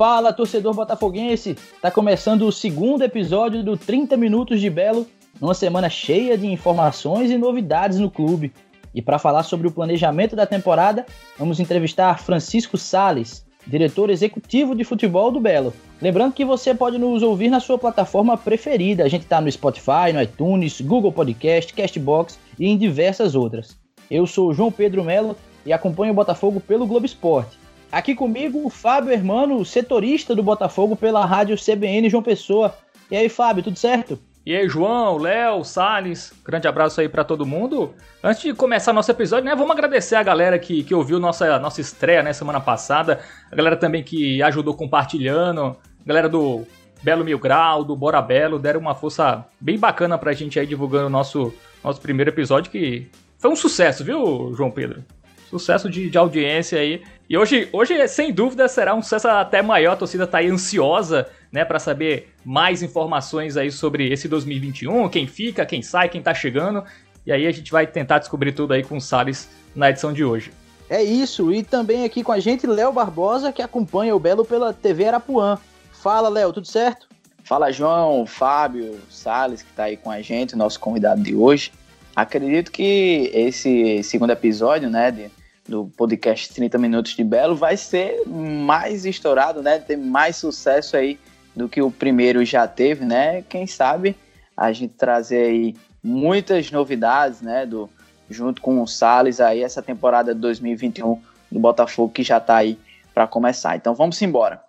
Fala, torcedor botafoguense! Tá começando o segundo episódio do 30 Minutos de Belo, numa semana cheia de informações e novidades no clube. E para falar sobre o planejamento da temporada, vamos entrevistar Francisco Sales, diretor executivo de futebol do Belo. Lembrando que você pode nos ouvir na sua plataforma preferida. A gente está no Spotify, no iTunes, Google Podcast, Castbox e em diversas outras. Eu sou João Pedro Melo e acompanho o Botafogo pelo Globo Esporte. Aqui comigo o Fábio Hermano, setorista do Botafogo pela rádio CBN João Pessoa. E aí, Fábio, tudo certo? E aí, João, Léo, Salles, grande abraço aí para todo mundo. Antes de começar nosso episódio, né, vamos agradecer a galera que, que ouviu nossa, nossa estreia, né, semana passada. A galera também que ajudou compartilhando. A galera do Belo Mil Grau, do Bora Belo, deram uma força bem bacana pra gente aí divulgando o nosso, nosso primeiro episódio, que foi um sucesso, viu, João Pedro? Sucesso de, de audiência aí. E hoje, hoje, sem dúvida, será um sucesso até maior. A torcida tá aí ansiosa, né, para saber mais informações aí sobre esse 2021, quem fica, quem sai, quem tá chegando. E aí a gente vai tentar descobrir tudo aí com o Salles na edição de hoje. É isso, e também aqui com a gente Léo Barbosa, que acompanha o Belo pela TV Arapuã. Fala, Léo, tudo certo? Fala, João, Fábio, Salles, que tá aí com a gente, nosso convidado de hoje. Acredito que esse segundo episódio, né, de, do podcast 30 Minutos de Belo vai ser mais estourado, né? Ter mais sucesso aí do que o primeiro já teve, né? Quem sabe a gente trazer aí muitas novidades, né? Do, junto com o Salles aí, essa temporada de 2021 do Botafogo que já está aí para começar. Então vamos embora.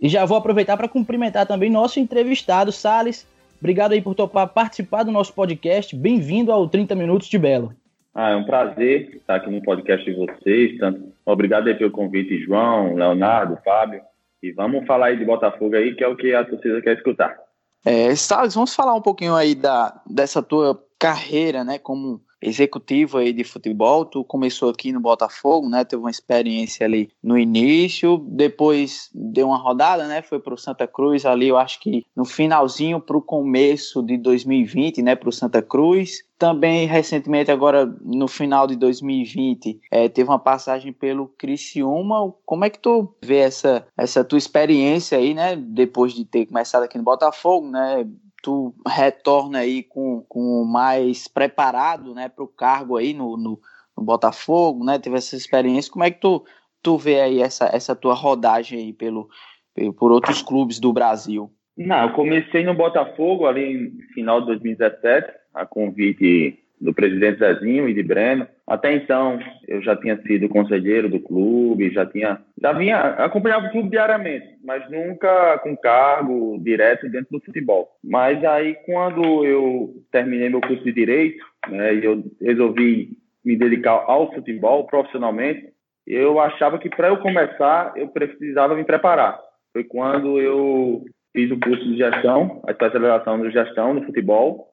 E já vou aproveitar para cumprimentar também nosso entrevistado, Salles. Obrigado aí por topar participar do nosso podcast. Bem-vindo ao 30 Minutos de Belo. Ah, é um prazer estar aqui no podcast de vocês. Tanto, obrigado aí pelo convite, João, Leonardo, Fábio. E vamos falar aí de Botafogo aí, que é o que a torcida quer escutar. É, Salles, vamos falar um pouquinho aí da, dessa tua carreira, né, como executivo aí de futebol, tu começou aqui no Botafogo, né? Teve uma experiência ali no início, depois deu uma rodada, né? Foi para o Santa Cruz ali, eu acho que no finalzinho para o começo de 2020, né? Para o Santa Cruz. Também recentemente, agora no final de 2020, é, teve uma passagem pelo Criciúma. Como é que tu vê essa, essa tua experiência aí, né? Depois de ter começado aqui no Botafogo, né? Tu retorna aí com, com mais preparado, né, para o cargo aí no, no, no, Botafogo, né, teve essa experiência, como é que tu, tu vê aí essa, essa tua rodagem aí pelo, por outros clubes do Brasil? Não, eu comecei no Botafogo ali no final de 2017, a convite do presidente Zezinho e de Breno. Até então, eu já tinha sido conselheiro do clube, já tinha, já vinha acompanhava o clube diariamente, mas nunca com cargo direto dentro do futebol. Mas aí, quando eu terminei meu curso de direito, né, e eu resolvi me dedicar ao futebol profissionalmente, eu achava que para eu começar eu precisava me preparar. Foi quando eu fiz o curso de gestão, a especialização de gestão no futebol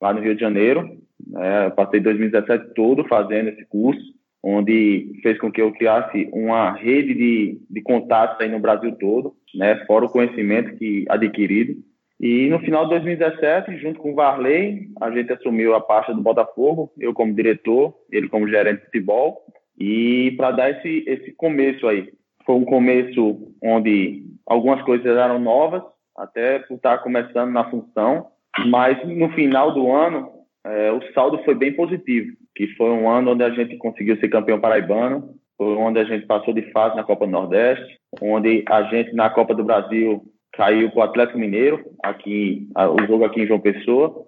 lá no Rio de Janeiro né? Passei 2017 todo fazendo esse curso, onde fez com que eu criasse uma rede de, de contatos aí no Brasil todo, né? fora o conhecimento que adquirido. E no final de 2017, junto com o Varley, a gente assumiu a pasta do Botafogo, eu como diretor, ele como gerente de futebol, e para dar esse, esse começo aí. Foi um começo onde algumas coisas eram novas, até por estar começando na função, mas no final do ano é, o saldo foi bem positivo, que foi um ano onde a gente conseguiu ser campeão paraibano, foi onde a gente passou de fase na Copa do Nordeste, onde a gente na Copa do Brasil caiu para o Atlético Mineiro, aqui, o jogo aqui em João Pessoa,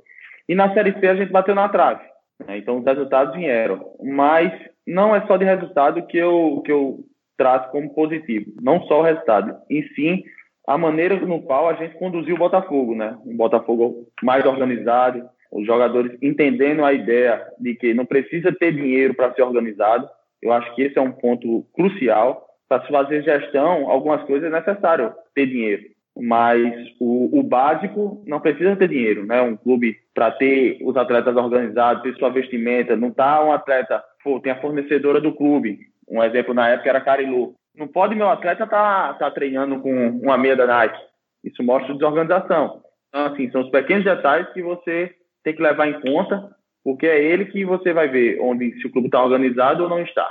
e na Série C a gente bateu na trave. Né? Então os resultados vieram, mas não é só de resultado que eu, que eu trato como positivo, não só o resultado, e sim a maneira no qual a gente conduziu o Botafogo, né? Um Botafogo mais organizado, os jogadores entendendo a ideia de que não precisa ter dinheiro para ser organizado. Eu acho que esse é um ponto crucial. Para se fazer gestão, algumas coisas é necessário ter dinheiro, mas o, o básico não precisa ter dinheiro, né? Um clube para ter os atletas organizados, ter sua vestimenta, não tá um atleta, pô, tem a fornecedora do clube. Um exemplo na época era Carilu. Não pode meu atleta estar tá, tá treinando com uma meia da Nike. Isso mostra desorganização. Então, assim, são os pequenos detalhes que você tem que levar em conta, porque é ele que você vai ver onde se o clube está organizado ou não está.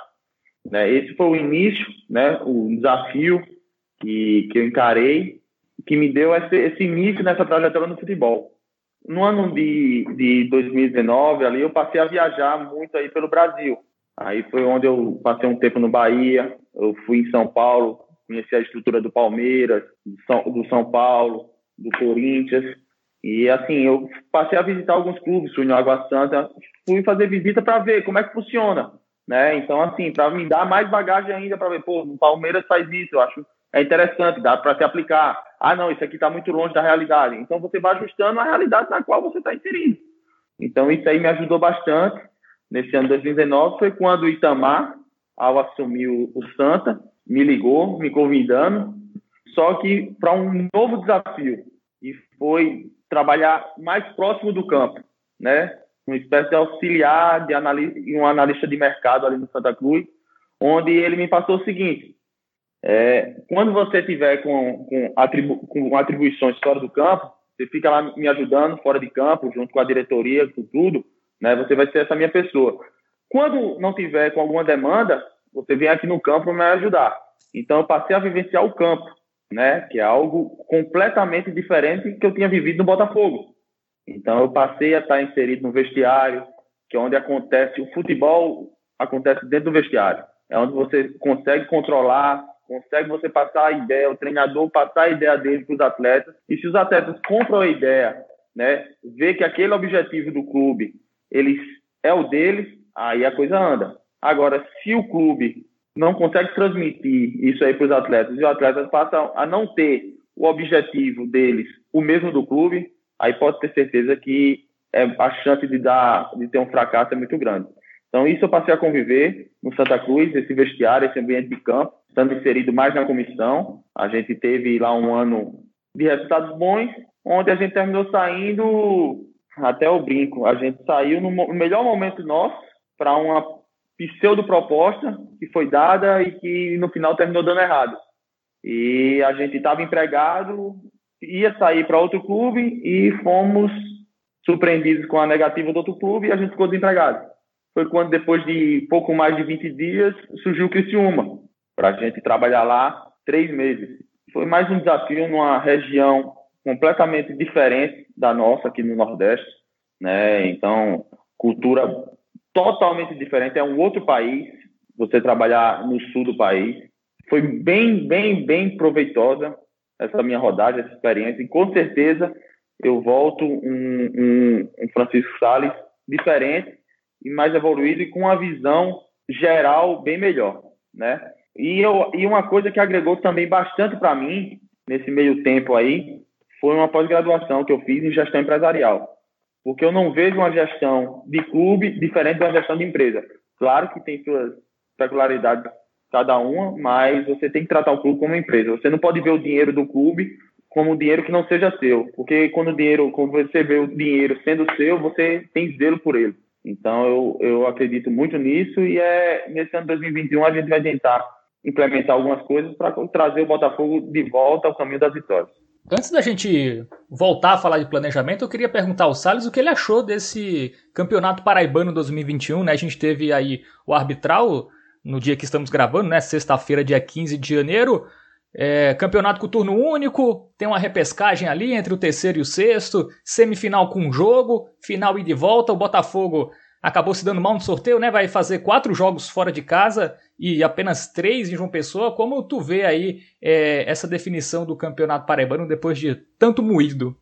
Né? Esse foi o início, né? o desafio que, que eu encarei, que me deu esse, esse início nessa trajetória no futebol. No ano de, de 2019, ali, eu passei a viajar muito aí pelo Brasil. Aí foi onde eu passei um tempo no Bahia, eu fui em São Paulo, conheci a estrutura do Palmeiras, do São, do São Paulo, do Corinthians. E assim, eu passei a visitar alguns clubes, fui no Água Santa, fui fazer visita para ver como é que funciona, né? Então assim, para me dar mais bagagem ainda para ver, pô, o Palmeiras faz isso, eu acho é interessante, dá para se aplicar. Ah, não, isso aqui está muito longe da realidade. Então você vai ajustando a realidade na qual você está inserido. Então isso aí me ajudou bastante. Nesse ano de 2019 foi quando o Itamar, ao assumir o Santa, me ligou, me convidando, só que para um novo desafio e foi trabalhar mais próximo do campo, né? Uma espécie de auxiliar de um analista de mercado ali no Santa Cruz, onde ele me passou o seguinte: é, quando você tiver com, com, atribu com atribuições fora do campo, você fica lá me ajudando fora de campo, junto com a diretoria, com tudo, né? Você vai ser essa minha pessoa. Quando não tiver com alguma demanda, você vem aqui no campo me ajudar. Então eu passei a vivenciar o campo, né? Que é algo completamente diferente que eu tinha vivido no Botafogo. Então eu passei a estar inserido no vestiário, que é onde acontece o futebol acontece dentro do vestiário. É onde você consegue controlar consegue você passar a ideia, o treinador passar a ideia dele para os atletas. E se os atletas compram a ideia, né, vê que aquele objetivo do clube eles é o deles, aí a coisa anda. Agora, se o clube não consegue transmitir isso aí para os atletas e os atletas passam a não ter o objetivo deles o mesmo do clube, aí pode ter certeza que é, a chance de dar de ter um fracasso é muito grande. Então isso eu passei a conviver no Santa Cruz, esse vestiário, esse ambiente de campo, estando inserido mais na comissão. A gente teve lá um ano de resultados bons, onde a gente terminou saindo até o brinco. A gente saiu no melhor momento nosso para uma pseudo proposta que foi dada e que no final terminou dando errado. E a gente estava empregado, ia sair para outro clube e fomos surpreendidos com a negativa do outro clube e a gente ficou desempregado. Foi quando, depois de pouco mais de 20 dias, surgiu o Criciúma para a gente trabalhar lá três meses. Foi mais um desafio numa região completamente diferente da nossa aqui no Nordeste, né? Então, cultura totalmente diferente, é um outro país. Você trabalhar no sul do país foi bem, bem, bem proveitosa essa minha rodagem, essa experiência. E com certeza eu volto um, um, um Francisco Sales diferente e mais evoluído e com uma visão geral bem melhor, né? E, eu, e uma coisa que agregou também bastante para mim, nesse meio tempo aí, foi uma pós-graduação que eu fiz em gestão empresarial. Porque eu não vejo uma gestão de clube diferente de uma gestão de empresa. Claro que tem suas peculiaridades cada uma, mas você tem que tratar o clube como uma empresa. Você não pode ver o dinheiro do clube como um dinheiro que não seja seu, porque quando o dinheiro, quando você vê o dinheiro sendo seu, você tem zelo por ele. Então eu, eu acredito muito nisso e é nesse ano 2021 a gente vai tentar implementar algumas coisas para trazer o Botafogo de volta ao caminho das vitórias. Antes da gente voltar a falar de planejamento, eu queria perguntar ao Salles o que ele achou desse Campeonato Paraibano 2021, né? A gente teve aí o arbitral no dia que estamos gravando, né? Sexta-feira, dia 15 de janeiro. É, campeonato com turno único, tem uma repescagem ali entre o terceiro e o sexto, semifinal com jogo, final e de volta. O Botafogo acabou se dando mal no sorteio, né? Vai fazer quatro jogos fora de casa e apenas três em João Pessoa. Como tu vê aí é, essa definição do campeonato paraibano depois de tanto moído?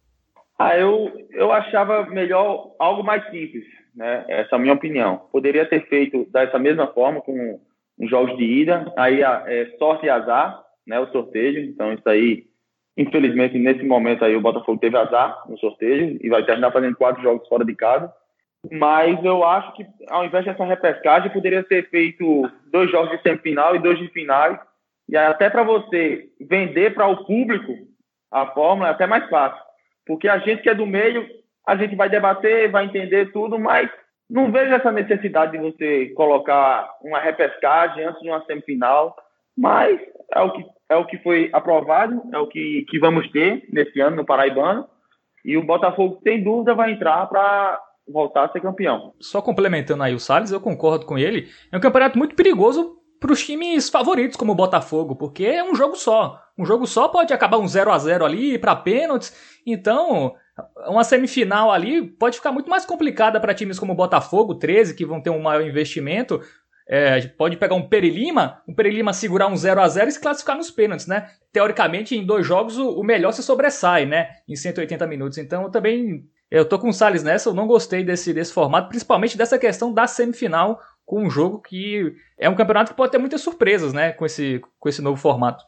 Ah, eu, eu achava melhor algo mais simples, né? Essa é a minha opinião. Poderia ter feito dessa mesma forma com os jogos de ida, aí é, sorte e azar, né? O sorteio. Então isso aí, infelizmente nesse momento aí o Botafogo teve azar no sorteio e vai terminar fazendo quatro jogos fora de casa. Mas eu acho que ao invés dessa repescagem, poderia ser feito dois jogos de semifinal e dois de finais. E até para você vender para o público a fórmula é até mais fácil. Porque a gente que é do meio, a gente vai debater, vai entender tudo, mas não vejo essa necessidade de você colocar uma repescagem antes de uma semifinal. Mas é o que, é o que foi aprovado, é o que, que vamos ter nesse ano no Paraibano. E o Botafogo, sem dúvida, vai entrar para voltar a ser campeão. Só complementando aí o Salles, eu concordo com ele. É um campeonato muito perigoso para os times favoritos como o Botafogo, porque é um jogo só. Um jogo só pode acabar um 0 a 0 ali para pênaltis. Então, uma semifinal ali pode ficar muito mais complicada para times como o Botafogo, 13, que vão ter um maior investimento. É, pode pegar um Perilima, um Perilima segurar um 0 a 0 e se classificar nos pênaltis, né? Teoricamente, em dois jogos, o, melhor se sobressai, né? Em 180 minutos. Então, eu também eu tô com o Salles nessa, eu não gostei desse, desse formato, principalmente dessa questão da semifinal com um jogo que é um campeonato que pode ter muitas surpresas, né? Com esse, com esse novo formato.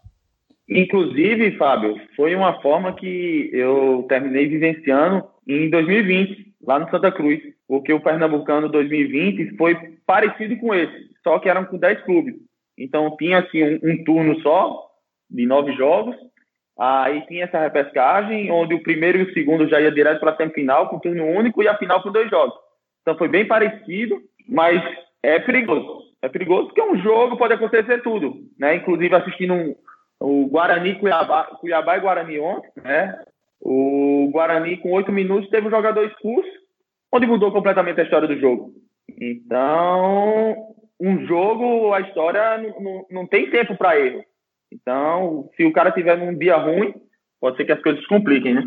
Inclusive, Fábio, foi uma forma que eu terminei vivenciando em 2020, lá no Santa Cruz, porque o Pernambucano 2020 foi parecido com esse, só que eram com 10 clubes. Então tinha assim um, um turno só de nove jogos, aí tinha essa repescagem, onde o primeiro e o segundo já ia direto para a semifinal com turno único e a final com dois jogos. Então foi bem parecido, mas é perigoso. É perigoso porque um jogo pode acontecer tudo, né? Inclusive assistindo um, o Guarani, Cuiabá, Cuiabá e Guarani ontem, né? O Guarani, com oito minutos, teve um jogador expulso, onde mudou completamente a história do jogo. Então, um jogo, a história não, não, não tem tempo para erro. Então, se o cara tiver num dia ruim, pode ser que as coisas se compliquem, né?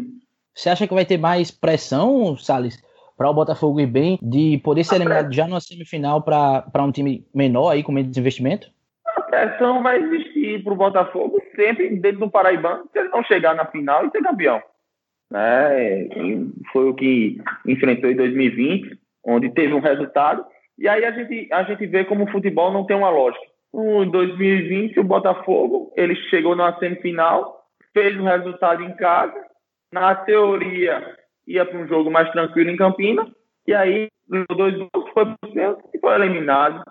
Você acha que vai ter mais pressão, Salles, para o Botafogo ir bem, de poder ser eliminado já na semifinal para um time menor aí, com menos investimento? pressão vai existir para o Botafogo sempre dentro do Paraibano se ele não chegar na final e ser campeão. Né? Foi o que enfrentou em 2020, onde teve um resultado. E aí a gente, a gente vê como o futebol não tem uma lógica. Em 2020, o Botafogo ele chegou na semifinal, fez um resultado em casa. Na teoria, ia para um jogo mais tranquilo em Campinas. E aí, dois jogos, foi para e foi eliminado.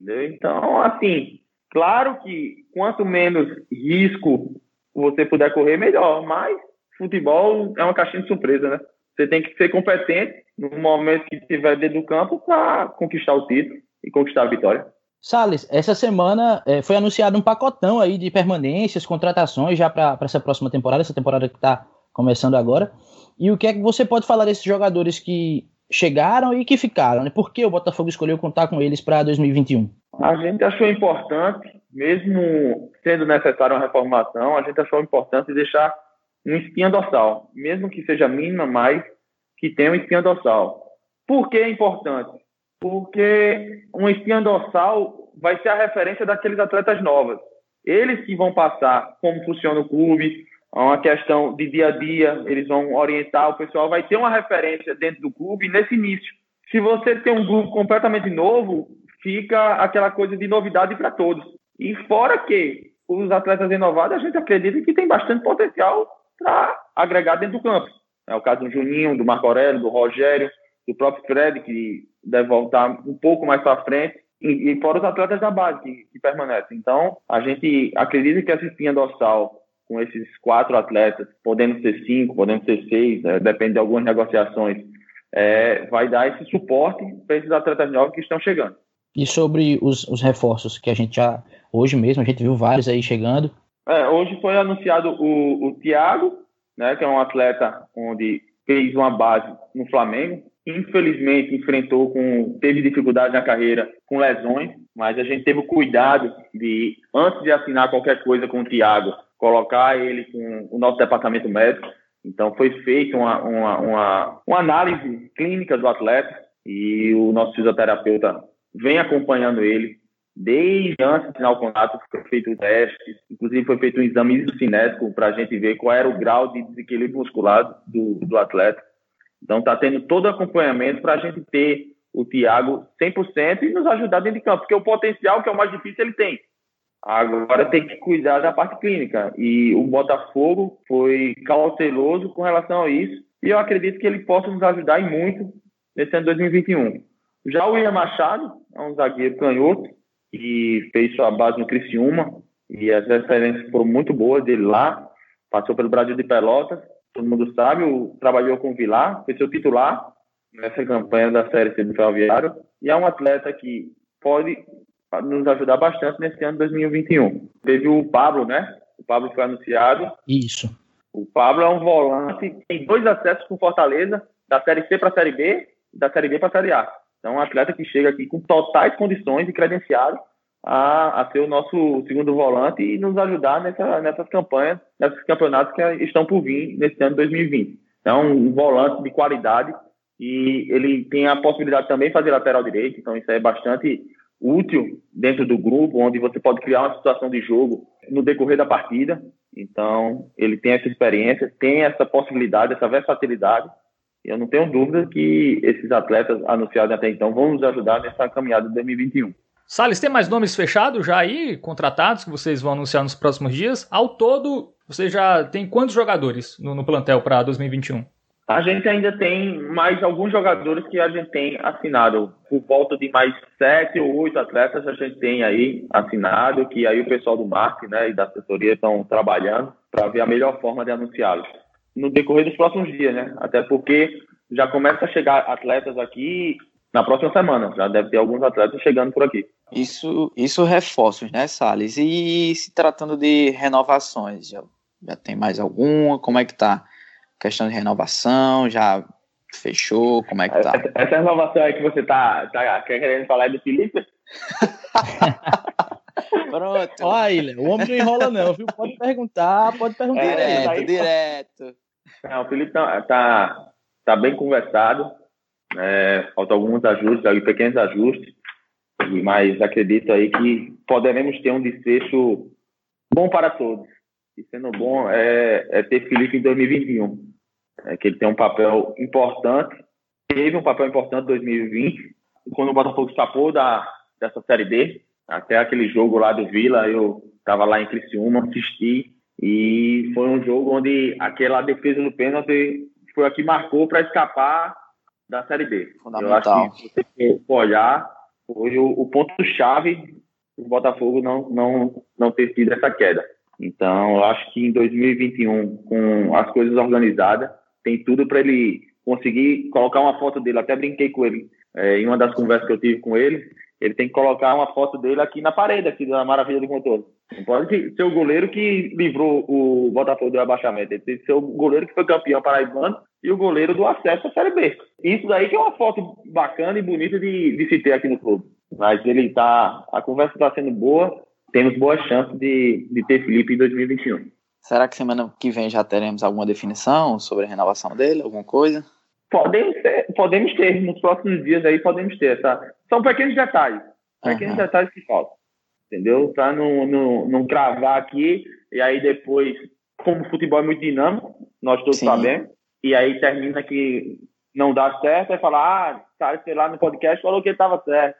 Entendeu? Então, assim, Claro que quanto menos risco você puder correr, melhor. Mas futebol é uma caixinha de surpresa, né? Você tem que ser competente no momento que estiver dentro do campo para conquistar o título e conquistar a vitória. Salles, essa semana é, foi anunciado um pacotão aí de permanências, contratações já para essa próxima temporada, essa temporada que está começando agora. E o que é que você pode falar desses jogadores que chegaram e que ficaram? Né? Por que o Botafogo escolheu contar com eles para 2021? A gente achou importante, mesmo sendo necessária uma reformação, a gente achou importante deixar uma espinha dorsal, mesmo que seja mínima, mas que tenha uma espinha dorsal. Por que é importante? Porque uma espinha dorsal vai ser a referência daqueles atletas novos. Eles que vão passar como funciona o clube, uma questão de dia a dia, eles vão orientar, o pessoal vai ter uma referência dentro do clube nesse início. Se você tem um grupo completamente novo, fica aquela coisa de novidade para todos. E fora que os atletas renovados, a gente acredita que tem bastante potencial para agregar dentro do campo. É o caso do Juninho, do Marco Aurélio, do Rogério, do próprio Fred, que deve voltar um pouco mais para frente, e, e, fora os atletas da base que, que, permanecem. Então, a gente acredita que essa espinha dorsal, com esses quatro atletas, podendo ser cinco, podendo ser seis, é, depende de algumas negociações, é, vai dar esse suporte para esses atletas novos que estão chegando. E sobre os, os reforços que a gente já, hoje mesmo, a gente viu vários aí chegando. É, hoje foi anunciado o, o Thiago, né, que é um atleta onde fez uma base no Flamengo. Infelizmente enfrentou com teve dificuldade na carreira com lesões, mas a gente teve o cuidado de antes de assinar qualquer coisa com o Thiago, colocar ele com o nosso departamento médico. Então foi feita uma, uma, uma, uma análise clínica do atleta e o nosso fisioterapeuta vem acompanhando ele desde antes de assinar o contrato, foi feito o teste, inclusive foi feito um exame cinético para a gente ver qual era o grau de desequilíbrio muscular do, do atleta. Então está tendo todo o acompanhamento para a gente ter o Thiago 100% e nos ajudar dentro de campo, porque o potencial, que é o mais difícil, ele tem. Agora tem que cuidar da parte clínica. E o Botafogo foi cauteloso com relação a isso. E eu acredito que ele possa nos ajudar e muito nesse ano 2021. Já o William Machado é um zagueiro canhoto que fez sua base no Criciúma e as referências foram muito boas dele lá. Passou pelo Brasil de Pelotas, todo mundo sabe, o, trabalhou com o Vilar, foi seu titular nessa campanha da Série C do Ferroviário e é um atleta que pode nos ajudar bastante nesse ano 2021. Teve o Pablo, né? O Pablo foi anunciado. Isso. O Pablo é um volante, tem dois acessos com Fortaleza, da Série C para a Série B e da Série B para a Série A. Então, um atleta que chega aqui com totais condições e credenciado a, a ser o nosso segundo volante e nos ajudar nessa, nessas campanhas, nesses campeonatos que estão por vir nesse ano de 2020. Então, um volante de qualidade e ele tem a possibilidade também de fazer lateral direito, então isso é bastante útil dentro do grupo, onde você pode criar uma situação de jogo no decorrer da partida. Então, ele tem essa experiência, tem essa possibilidade, essa versatilidade. Eu não tenho dúvida que esses atletas anunciados até então vão nos ajudar nessa caminhada de 2021. Salles, tem mais nomes fechados já aí, contratados, que vocês vão anunciar nos próximos dias? Ao todo, você já tem quantos jogadores no, no plantel para 2021? A gente ainda tem mais alguns jogadores que a gente tem assinado. Por volta de mais sete ou oito atletas a gente tem aí assinado, que aí o pessoal do marketing né, e da assessoria estão trabalhando para ver a melhor forma de anunciá-los. No decorrer dos próximos dias, né? Até porque já começa a chegar atletas aqui na próxima semana. Já deve ter alguns atletas chegando por aqui. Isso, isso reforços, né, Salles? E se tratando de renovações, já, já tem mais alguma? Como é que tá? Questão de renovação, já fechou? Como é que tá? Essa, essa renovação aí que você tá, tá querendo falar é do Felipe? Pronto. Olha, o homem não enrola não, viu? Pode perguntar, pode perguntar. Direto, aí, direto. Não, o Felipe tá, tá, tá bem conversado. É, faltam alguns ajustes, ali, pequenos ajustes, mas acredito aí que poderemos ter um desfecho bom para todos. E sendo bom é, é ter Felipe em 2021, é, que ele tem um papel importante, teve um papel importante em 2020, quando o Botafogo escapou da, dessa Série D, até aquele jogo lá do Vila, eu estava lá em Criciúma, assisti, e foi um jogo onde aquela defesa do pênalti foi a que marcou para escapar da Série B. Eu acho que se você for olhar, foi o, o ponto-chave o Botafogo não, não, não ter tido essa queda. Então, eu acho que em 2021, com as coisas organizadas, tem tudo para ele conseguir colocar uma foto dele. Até brinquei com ele é, em uma das conversas que eu tive com ele. Ele tem que colocar uma foto dele aqui na parede, aqui da Maravilha do Contorno. Não pode ser o goleiro que livrou o Botafogo do abaixamento. Ele tem que ser o goleiro que foi campeão paraibano e o goleiro do acesso à Série B. Isso daí que é uma foto bacana e bonita de, de se ter aqui no clube. Mas ele tá. A conversa está sendo boa. Temos boas chances de, de ter Felipe em 2021. Será que semana que vem já teremos alguma definição sobre a renovação dele? Alguma coisa? Podemos ter, podemos ter nos próximos dias aí, podemos ter. Tá? São pequenos detalhes. Pequenos uhum. detalhes que faltam. Entendeu? Para não, não, não cravar aqui e aí depois, como o futebol é muito dinâmico, nós todos Sim. sabemos, e aí termina que não dá certo, aí fala, ah, cara, sei lá, no podcast falou que estava certo.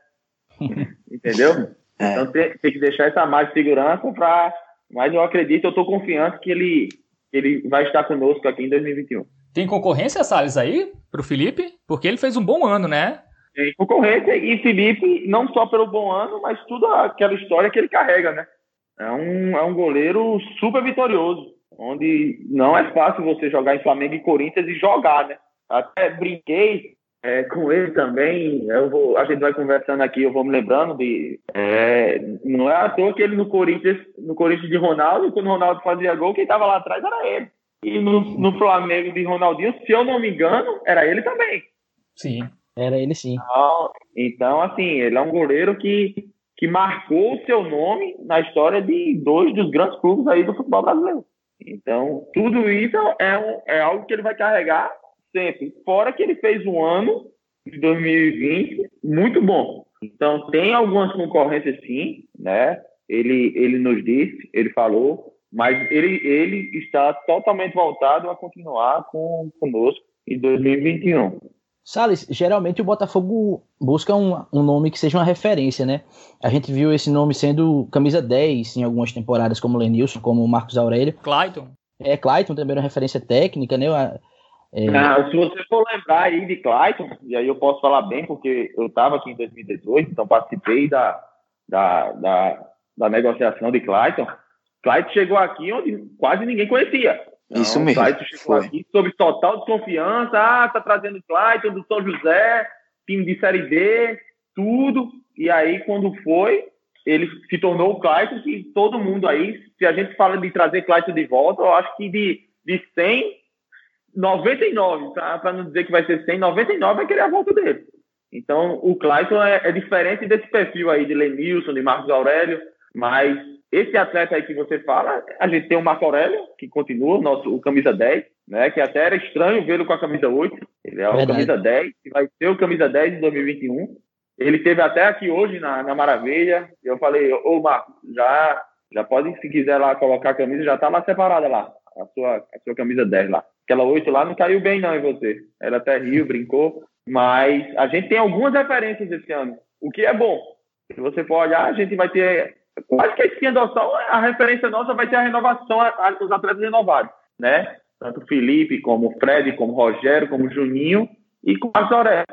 Entendeu? É. Então tem, tem, que deixar essa margem de segurança para. Mas eu acredito, eu estou confiante que ele, ele vai estar conosco aqui em 2021. Tem concorrência, Salles, aí, para o Felipe? Porque ele fez um bom ano, né? Tem concorrência e Felipe, não só pelo bom ano, mas tudo aquela história que ele carrega, né? É um, é um goleiro super vitorioso onde não é fácil você jogar em Flamengo e Corinthians e jogar, né? Até brinquei é, com ele também, eu vou, a gente vai conversando aqui, eu vou me lembrando de, é, não é à toa que ele no Corinthians, no Corinthians de Ronaldo, quando o Ronaldo fazia gol, quem estava lá atrás era ele. E no, no Flamengo de Ronaldinho, se eu não me engano, era ele também. Sim, era ele sim. Então, então assim, ele é um goleiro que, que marcou o seu nome na história de dois dos grandes clubes aí do futebol brasileiro. Então, tudo isso é, é algo que ele vai carregar sempre. Fora que ele fez um ano de 2020 muito bom. Então, tem algumas concorrências sim, né? Ele, ele nos disse, ele falou, mas ele, ele está totalmente voltado a continuar com, conosco em 2021. Salles, geralmente o Botafogo busca um, um, nome que seja uma referência, né? A gente viu esse nome sendo camisa 10 em algumas temporadas, como Lenilson, como Marcos Aurélio. Clayton. É, Clayton também era uma referência técnica, né? É... Ah, se você for lembrar aí de Clayton, e aí eu posso falar bem, porque eu estava aqui em 2018, então participei da, da, da, da negociação de Clayton. Clayton chegou aqui onde quase ninguém conhecia. Não, Isso mesmo. Clayton chegou foi. aqui sob total desconfiança. Ah, tá trazendo Clayton do São José, time de Série D, tudo. E aí, quando foi, ele se tornou o Clayton que todo mundo aí, se a gente fala de trazer Clayton de volta, eu acho que de, de 100, 99, tá? para não dizer que vai ser 100, 99 vai querer a volta dele. Então, o Clayton é, é, diferente desse perfil aí de Lenilson, de Marcos Aurélio, mas esse atleta aí que você fala, a gente tem o Marco Aurélio, que continua, nosso, o camisa 10, né, que até era estranho vê-lo com a camisa 8, ele é o Verdade. camisa 10, que vai ser o camisa 10 em 2021. Ele teve até aqui hoje na, na Maravilha, eu falei, ô Marcos, já, já pode, se quiser lá colocar a camisa, já tá lá separada lá, a sua, a sua camisa 10 lá. Aquela 8 lá não caiu bem não em você. Ela até riu, brincou, mas a gente tem algumas referências esse ano, o que é bom. Se você for olhar, a gente vai ter quase que a espinha dorsal, a referência nossa vai ter a renovação, os atletas renovados, né? Tanto Felipe, como Fred, como Rogério, como Juninho e com a Zoré.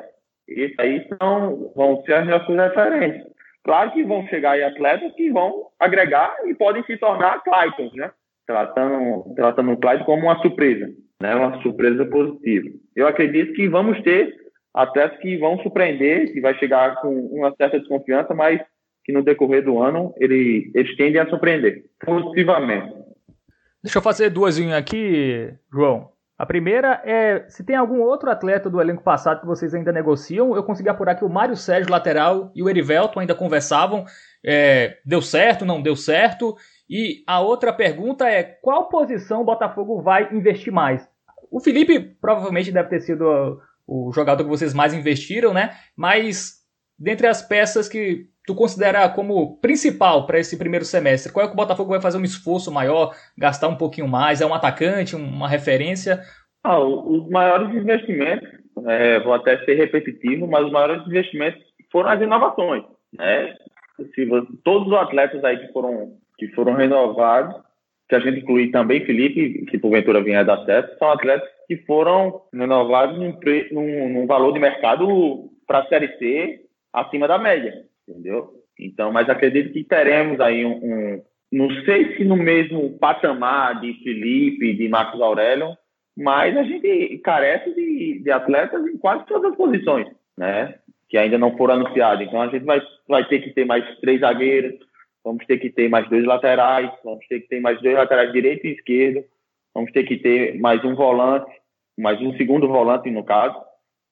Esses aí são, vão ser as nossas referências. Claro que vão chegar aí atletas que vão agregar e podem se tornar Claytons, né? Tratando, tratando o Clayton como uma surpresa, né? Uma surpresa positiva. Eu acredito que vamos ter atletas que vão surpreender, que vai chegar com uma certa desconfiança, mas que no decorrer do ano ele, eles tendem a surpreender positivamente. Deixa eu fazer duas aqui, João. A primeira é se tem algum outro atleta do elenco passado que vocês ainda negociam. Eu consegui apurar que o Mário Sérgio, lateral, e o Erivelto ainda conversavam. É, deu certo, não deu certo? E a outra pergunta é: qual posição o Botafogo vai investir mais? O Felipe provavelmente deve ter sido o jogador que vocês mais investiram, né? Mas dentre as peças que tu considera como principal para esse primeiro semestre, qual é que o Botafogo vai fazer um esforço maior, gastar um pouquinho mais? É um atacante, uma referência? Ah, os maiores investimentos, é, vou até ser repetitivo, mas os maiores investimentos foram as inovações, né? Se você, todos os atletas aí que foram que foram renovados, que a gente inclui também Felipe, que porventura vinha dar certo, são atletas que foram renovados num, num, num valor de mercado para a Série C acima da média, entendeu? Então, mas acredito que teremos aí um, um, não sei se no mesmo patamar de Felipe, de Marcos Aurélio, mas a gente carece de, de atletas em quase todas as posições, né? Que ainda não foram anunciados. Então a gente vai, vai ter que ter mais três zagueiros, vamos ter que ter mais dois laterais, vamos ter que ter mais dois laterais direito e esquerdo, vamos ter que ter mais um volante, mais um segundo volante no caso,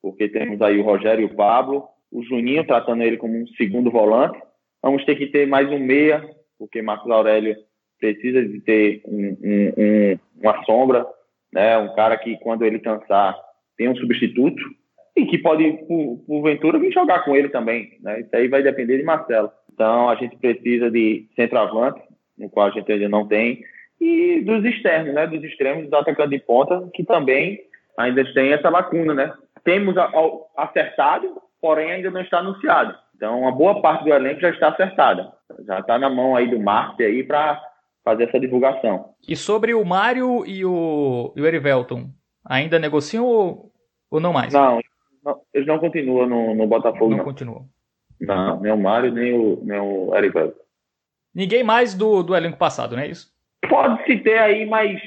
porque temos aí o Rogério e o Pablo, o Juninho tratando ele como um segundo volante. Vamos ter que ter mais um meia, porque Marcos Aurélio precisa de ter um, um, um, uma sombra, né? um cara que quando ele cansar tem um substituto e que pode, por, porventura, vir jogar com ele também. Né? Isso aí vai depender de Marcelo. Então a gente precisa de centroavante, no qual a gente ainda não tem, e dos externos, né? dos extremos, dos atacantes de ponta, que também ainda tem essa lacuna. Né? Temos acertado porém ainda não está anunciado. Então, uma boa parte do elenco já está acertada. Já está na mão aí do marketing aí para fazer essa divulgação. E sobre o Mário e o, e o Erivelton, ainda negociam ou, ou não mais? Não, não, eles não continuam no, no Botafogo. Não, não. continuam. Não, nem o Mário, nem o, nem o Erivelton. Ninguém mais do, do elenco passado, não é isso? Pode-se ter aí mais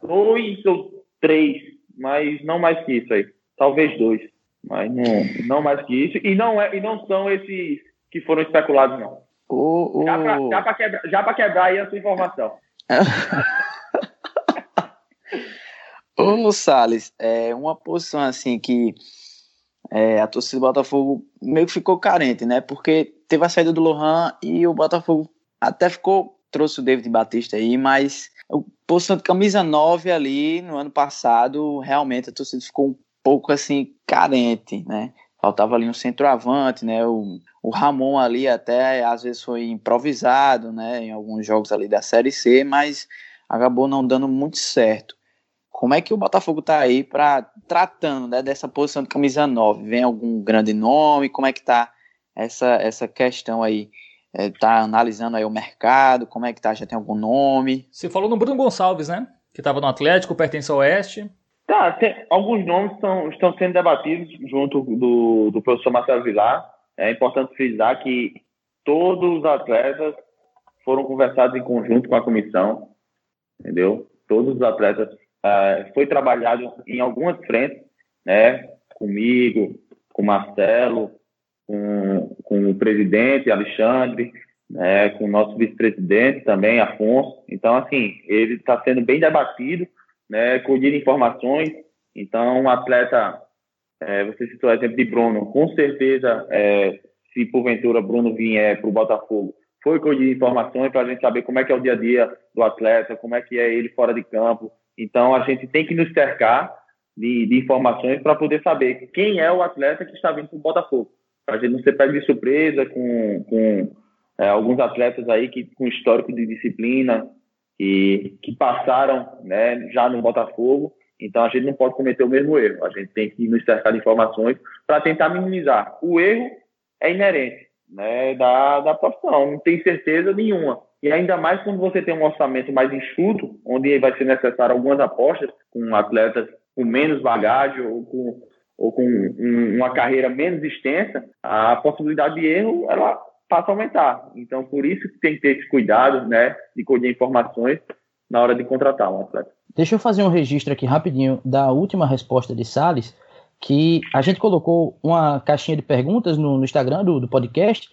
dois ou três, mas não mais que isso aí. Talvez dois. Mas não, não mais que isso. E não, é, e não são esses que foram especulados, não. Já para quebrar, já quebrar aí a sua informação. Ô, Salles, é uma posição assim que é, a torcida do Botafogo meio que ficou carente, né? Porque teve a saída do Lohan e o Botafogo até ficou, trouxe o David Batista aí, mas a posição de camisa 9 ali no ano passado, realmente a torcida ficou um pouco assim carente, né? Faltava ali um centroavante, né? O, o Ramon ali até às vezes foi improvisado, né? Em alguns jogos ali da Série C, mas acabou não dando muito certo. Como é que o Botafogo tá aí para tratando né, dessa posição de camisa 9? Vem algum grande nome? Como é que tá essa, essa questão aí? É, tá analisando aí o mercado? Como é que tá? Já tem algum nome? Você falou no Bruno Gonçalves, né? Que estava no Atlético, pertence ao Oeste. Tá, tem, alguns nomes estão, estão sendo debatidos junto do, do professor Marcelo Vilar. É importante frisar que todos os atletas foram conversados em conjunto com a comissão, entendeu? Todos os atletas é, foi trabalhado em algumas frentes, né? Comigo, com Marcelo, com, com o presidente Alexandre, né? Com o nosso vice-presidente também, Afonso. Então, assim, ele está sendo bem debatido né, colher informações. Então, um atleta É, você citou o exemplo de Bruno. Com certeza, é, se porventura Bruno vier para o Botafogo, foi com de informações para a gente saber como é que é o dia a dia do atleta, como é que é ele fora de campo. Então, a gente tem que nos cercar de, de informações para poder saber quem é o atleta que está vindo para o Botafogo. Para a gente não ser pego de surpresa com, com é, alguns atletas aí que com histórico de disciplina e que passaram né, já no Botafogo. Então a gente não pode cometer o mesmo erro. A gente tem que nos cercar de informações para tentar minimizar. O erro é inerente né, da, da profissão, não tem certeza nenhuma. E ainda mais quando você tem um orçamento mais enxuto, onde vai ser necessário algumas apostas com atletas com menos bagagem ou com, ou com um, uma carreira menos extensa, a possibilidade de erro ela passa a aumentar. Então, por isso que tem que ter esse cuidado né, de colher informações na hora de contratar um atleta. Deixa eu fazer um registro aqui rapidinho da última resposta de Salles, que a gente colocou uma caixinha de perguntas no, no Instagram do, do podcast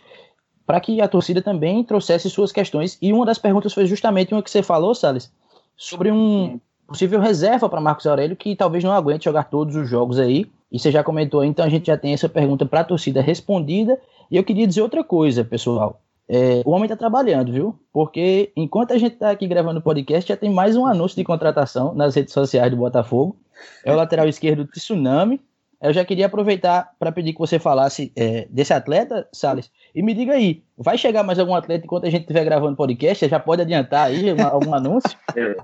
para que a torcida também trouxesse suas questões. E uma das perguntas foi justamente uma que você falou, Salles, sobre um possível reserva para Marcos Aurélio, que talvez não aguente jogar todos os jogos aí. E você já comentou, então a gente já tem essa pergunta para a torcida respondida. E eu queria dizer outra coisa, pessoal. É, o homem está trabalhando, viu? Porque enquanto a gente está aqui gravando o podcast, já tem mais um anúncio de contratação nas redes sociais do Botafogo. É o lateral esquerdo Tsunami, eu já queria aproveitar para pedir que você falasse é, desse atleta, Salles, e me diga aí, vai chegar mais algum atleta enquanto a gente estiver gravando podcast? Você já pode adiantar aí uma, algum anúncio? Eu,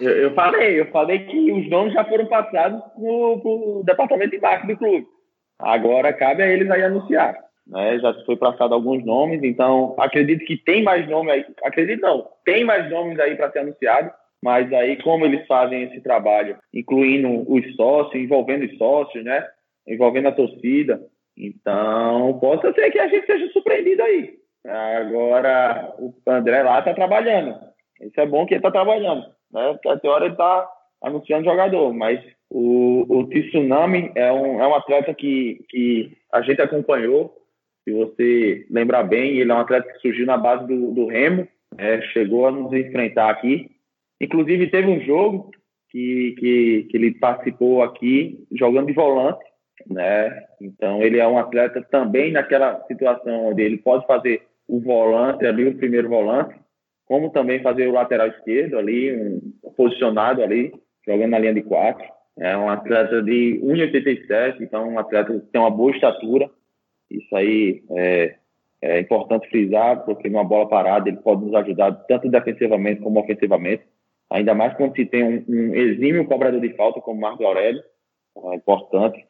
eu, eu, falei, eu falei que os nomes já foram passados para o departamento de marketing do clube. Agora cabe a eles aí anunciar. Né? Já foi passado alguns nomes, então acredito que tem mais nomes aí. Acredito não, tem mais nomes aí para ser anunciado. Mas aí, como eles fazem esse trabalho, incluindo os sócios, envolvendo os sócios, né? envolvendo a torcida. Então, possa ser que a gente seja surpreendido aí. Agora, o André lá está trabalhando. Isso é bom que ele está trabalhando. Né? Porque até hora ele está anunciando jogador. Mas o, o Tsunami é um, é um atleta que, que a gente acompanhou. Se você lembrar bem, ele é um atleta que surgiu na base do, do Remo. É, chegou a nos enfrentar aqui. Inclusive, teve um jogo que, que, que ele participou aqui, jogando de volante né? Então ele é um atleta também naquela situação onde ele pode fazer o volante ali, o primeiro volante, como também fazer o lateral esquerdo ali, um, posicionado ali, jogando na linha de quatro. É um atleta de 1,87, então um atleta que tem uma boa estatura. Isso aí é, é importante frisar, porque numa bola parada ele pode nos ajudar tanto defensivamente como ofensivamente. Ainda mais quando se tem um, um exímio cobrador de falta como Marco Aurélio, é importante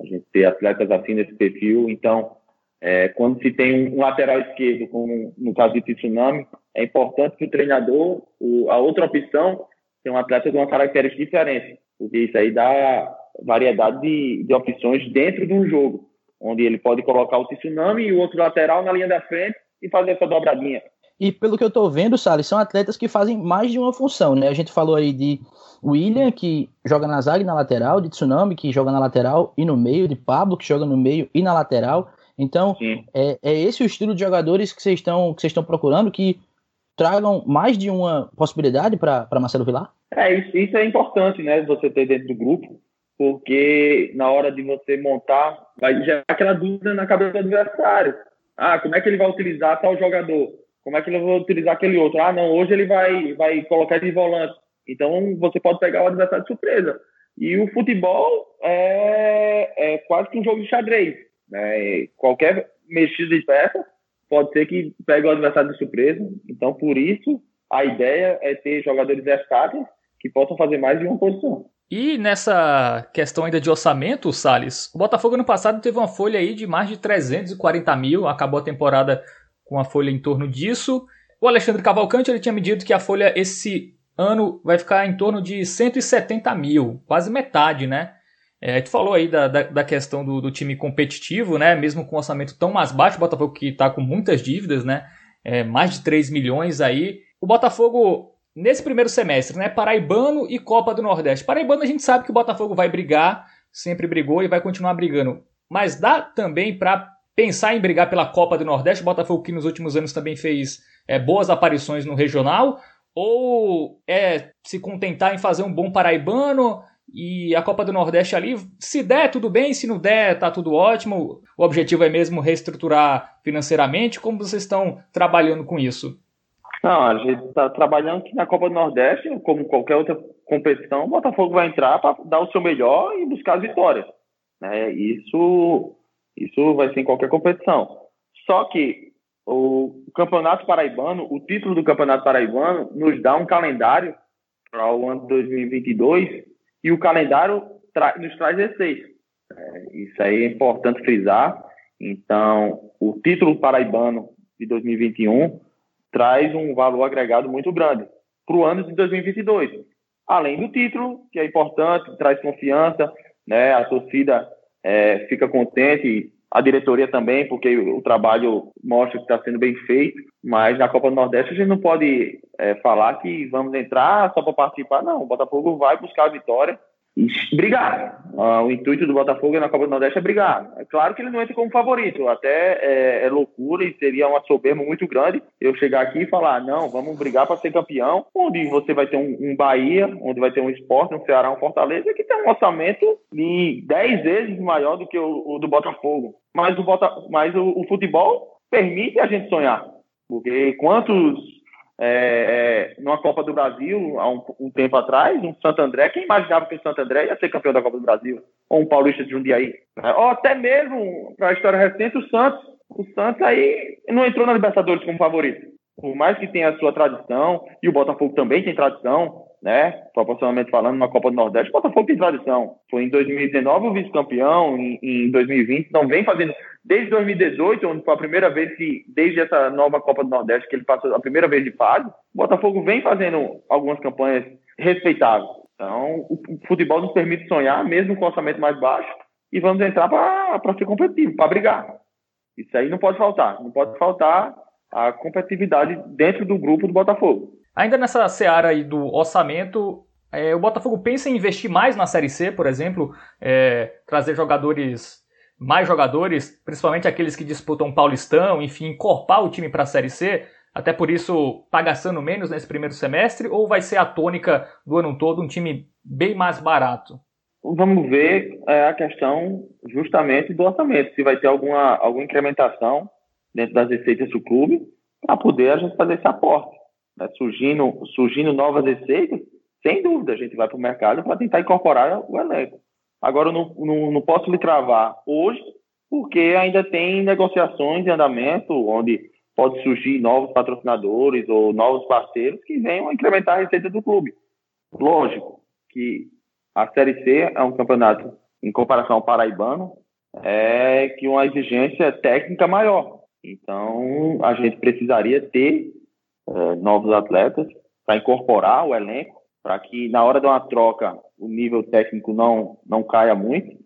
a gente ter atletas assim nesse perfil. Então, é, quando se tem um, lateral esquerdo, como no caso de Tsunami, é importante que o treinador, o, a outra opção, tenha um atleta de uma característica diferente, porque isso aí dá variedade de, de opções dentro de um jogo, onde ele pode colocar o Tsunami e o outro lateral na linha da frente e fazer essa dobradinha. E pelo que eu tô vendo, Salles, são atletas que fazem mais de uma função, né? A gente falou aí de William, que joga na zaga e na lateral, de Tsunami, que joga na lateral e no meio, de Pablo, que joga no meio e na lateral. Então, é, é, esse o estilo de jogadores que vocês estão que vocês estão procurando, que tragam mais de uma possibilidade para Marcelo Vilar? É, isso, isso é importante, né? Você ter dentro do grupo, porque na hora de você montar, vai gerar aquela dúvida na cabeça do adversário. Ah, como é que ele vai utilizar tal jogador? como é que ele vai utilizar aquele outro? Ah, não, hoje ele vai, vai colocar de volante. Então você pode pegar o adversário de surpresa. E o futebol é, é quase que um jogo de xadrez. Né? Qualquer mexida de peça pode ser que pegue o adversário de surpresa. Então, por isso, a ideia é ter jogadores versáteis que possam fazer mais de uma posição. E nessa questão ainda de orçamento, Salles, o Botafogo no passado teve uma folha aí de mais de 340 mil, acabou a temporada com a folha em torno disso. O Alexandre Cavalcante ele tinha medido que a folha esse ano vai ficar em torno de 170 mil, quase metade, né? É, tu falou aí da, da, da questão do, do, time competitivo, né? Mesmo com um orçamento tão mais baixo, o Botafogo que está com muitas dívidas, né? É, mais de 3 milhões aí. O Botafogo, nesse primeiro semestre, né? Paraibano e Copa do Nordeste. Paraibano a gente sabe que o Botafogo vai brigar, sempre brigou e vai continuar brigando. Mas dá também para pensar em brigar pela Copa do Nordeste, o Botafogo que nos últimos anos também fez é, boas aparições no regional, ou é se contentar em fazer um bom paraibano e a Copa do Nordeste ali, se der, tudo bem, se não der, tá tudo ótimo. O objetivo é mesmo reestruturar financeiramente. Como vocês estão trabalhando com isso? Não, a gente está trabalhando que na Copa do Nordeste, como qualquer outra competição, o Botafogo vai entrar para dar o seu melhor e buscar as vitórias. Né? Isso, isso vai ser em qualquer competição. Só que o Campeonato Paraibano, o título do Campeonato Paraibano, nos dá um calendário para o ano de 2022 e o calendário tra nos traz receita. É, isso aí é importante frisar. Então, o título paraibano de 2021 traz um valor agregado muito grande para o ano de 2022. Além do título, que é importante, traz confiança, né? a torcida é, fica contente, a diretoria também, porque o trabalho mostra que está sendo bem feito, mas na Copa do Nordeste a gente não pode é, falar que vamos entrar só para participar, não. O Botafogo vai buscar a vitória brigar. Uh, o intuito do Botafogo na Copa do Nordeste é brigar. É claro que ele não entra como favorito, até é, é loucura e seria uma soberba muito grande eu chegar aqui e falar: não, vamos brigar para ser campeão, onde você vai ter um, um, Bahia, onde vai ter um esporte, um Ceará, um Fortaleza, que tem um orçamento de 10 vezes maior do que o, o do Botafogo. Mas, o, Bota, mas o, o futebol permite a gente sonhar. Porque quantos é, é, numa Copa do Brasil, há um, um, tempo atrás, um Santo André, quem imaginava que o Santo André ia ser campeão da Copa do Brasil? Ou um Paulista de Jundiaí? Né? Ou até mesmo, para a história recente, o Santos. O Santos aí não entrou na Libertadores como favorito. Por mais que tenha a sua tradição, e o Botafogo também tem tradição, né? Proporcionalmente falando, na Copa do Nordeste, o Botafogo tem tradição. Foi em 2019 o vice-campeão, em, em 2020, não vem fazendo. Desde 2018, onde foi a primeira vez que, desde essa nova Copa do Nordeste, que ele passou a primeira vez de fase, o Botafogo vem fazendo algumas campanhas respeitáveis. Então, o futebol nos permite sonhar, mesmo com orçamento mais baixo, e vamos entrar para ser competitivo, para brigar. Isso aí não pode faltar. Não pode faltar a competitividade dentro do grupo do Botafogo. Ainda nessa seara aí do orçamento, é, o Botafogo pensa em investir mais na Série C, por exemplo, é, trazer jogadores, mais jogadores, principalmente aqueles que disputam Paulistão, enfim, encorpar o time para a Série C, até por isso tá gastando menos nesse primeiro semestre, ou vai ser a tônica do ano todo um time bem mais barato? Vamos ver é, a questão justamente do orçamento, se vai ter alguma, alguma incrementação dentro das receitas do clube para poder a gente fazer esse aporte né, surgindo, surgindo novas receitas, sem dúvida, a gente vai para o mercado para tentar incorporar o elenco. Agora, eu não, não, não posso lhe travar hoje, porque ainda tem negociações em andamento, onde pode surgir novos patrocinadores ou novos parceiros que venham incrementar a receita do clube. Lógico que a Série C é um campeonato, em comparação ao paraibano, é que uma exigência técnica maior. Então, a gente precisaria ter é, novos atletas para incorporar o elenco, para que na hora de uma troca o nível técnico não, não caia muito.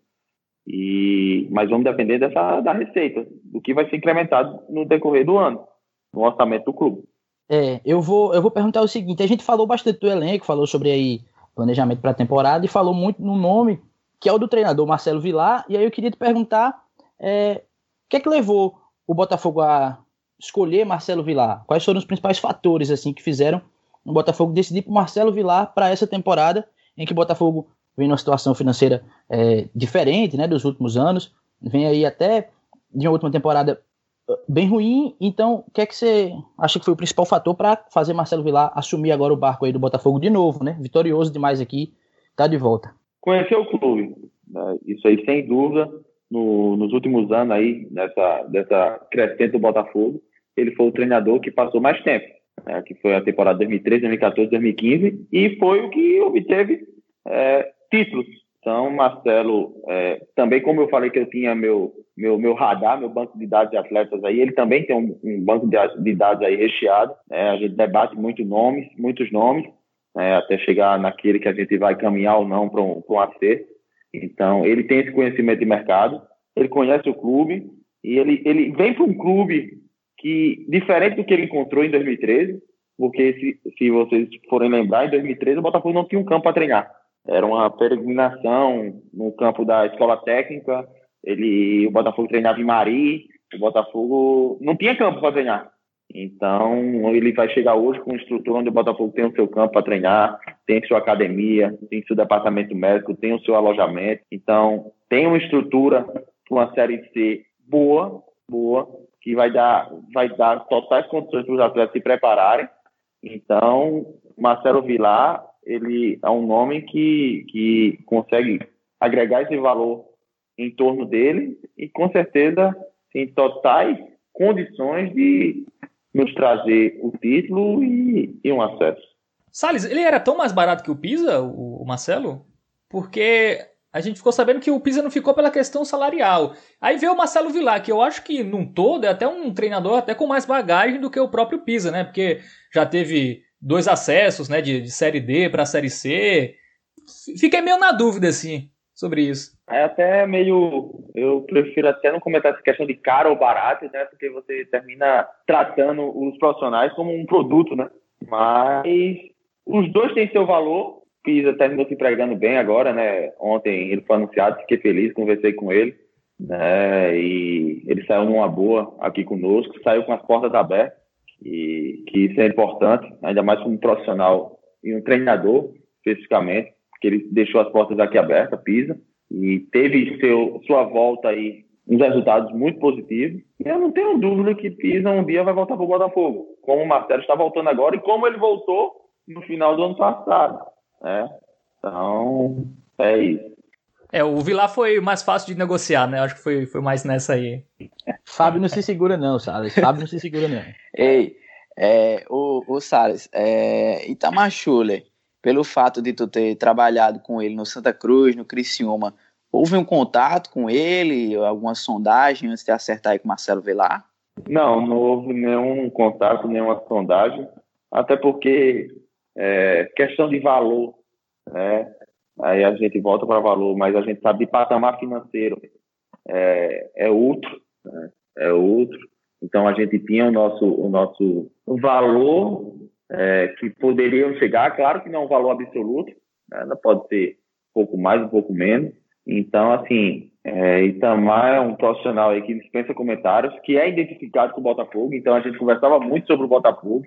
E, mas vamos depender dessa, da receita, do que vai ser incrementado no decorrer do ano, no orçamento do clube. É, eu vou, eu vou perguntar o seguinte: a gente falou bastante do elenco, falou sobre aí planejamento para a temporada e falou muito no nome que é o do treinador Marcelo Vilar. E aí eu queria te perguntar é, o que é que levou o Botafogo a escolher Marcelo Vilar? Quais foram os principais fatores assim que fizeram o Botafogo decidir por Marcelo Vilar para essa temporada em que o Botafogo vem numa situação financeira é, diferente, né, dos últimos anos, vem aí até de uma última temporada uh, bem ruim. Então, o que é que você acha que foi o principal fator para fazer Marcelo Vilar assumir agora o barco aí do Botafogo de novo, né? Vitorioso demais aqui, tá de volta. Conhecer o clube, né? isso aí sem dúvida. No, nos últimos anos aí, nessa, dessa crescente do Botafogo, ele foi o treinador que passou mais tempo, né, que foi a temporada 2013, 2014, 2015, e foi o que obteve é, títulos. Então, Marcelo, é, também como eu falei que eu tinha meu, meu, meu radar, meu banco de dados de atletas aí, ele também tem um, um banco de, de, dados aí recheado. Né, a gente debate muitos nomes, muitos nomes, né, até chegar naquele que a gente vai caminhar ou não para um, um acerto. Então, ele tem esse conhecimento de mercado, ele conhece o clube, e ele, ele vem para um clube que, diferente do que ele encontrou em 2013, porque se, se vocês forem lembrar, em 2013 o Botafogo não tinha um campo para treinar. Era uma peregrinação no campo da escola técnica, ele, o Botafogo treinava em Mari, o Botafogo não tinha campo para treinar. Então, ele vai chegar hoje com uma estrutura onde o Botafogo tem o seu campo para treinar, tem sua academia, tem seu departamento médico, tem o seu alojamento. Então, tem uma estrutura para uma Série C boa, boa, que vai dar, vai dar totais condições para os atletas se prepararem. Então, Marcelo Vilar, ele é um nome que, que consegue agregar esse valor em torno dele e, com certeza, tem totais condições de nos trazer o título e, e um acesso. Salles, ele era tão mais barato que o Pisa, o Marcelo? Porque a gente ficou sabendo que o Pisa não ficou pela questão salarial. Aí veio o Marcelo Vilar, que eu acho que, num todo, é até um treinador até com mais bagagem do que o próprio Pisa, né? Porque já teve dois acessos, né? De, de Série D para Série C. Fiquei meio na dúvida, assim, sobre isso. É até meio. Eu prefiro até não comentar essa questão de caro ou barato, né? Porque você termina tratando os profissionais como um produto, né? Mas os dois têm seu valor. Pisa terminou se empregando bem agora, né? Ontem ele foi anunciado, fiquei feliz, conversei com ele. Né? E ele saiu numa boa aqui conosco, saiu com as portas abertas. E que isso é importante, ainda mais como profissional e um treinador, especificamente, porque ele deixou as portas aqui abertas, Pisa e teve seu, sua volta aí uns resultados muito positivos. E eu não tenho dúvida que Pisa um dia vai voltar para o Botafogo, como o Marcelo está voltando agora e como ele voltou no final do ano passado. Né? Então, é isso. É, o Vilar foi mais fácil de negociar, né? Acho que foi, foi mais nessa aí. Fábio não se segura, não, Salles. Fábio não se segura, não. Ei, é, o, o Salles, é, Itamar Schuller, pelo fato de tu ter trabalhado com ele no Santa Cruz, no Criciúma, houve um contato com ele, alguma sondagem antes de acertar aí com Marcelo Velar? Não, não houve nenhum contato, nenhuma sondagem, até porque é, questão de valor, né? Aí a gente volta para valor, mas a gente sabe de patamar financeiro é, é outro, né? é outro. Então a gente tinha o nosso, o nosso valor é, que poderiam chegar, claro que não é um valor absoluto, né? pode ser um pouco mais, um pouco menos. Então, assim, é, Itamar é um profissional aí que dispensa comentários, que é identificado com o Botafogo, então a gente conversava muito sobre o Botafogo,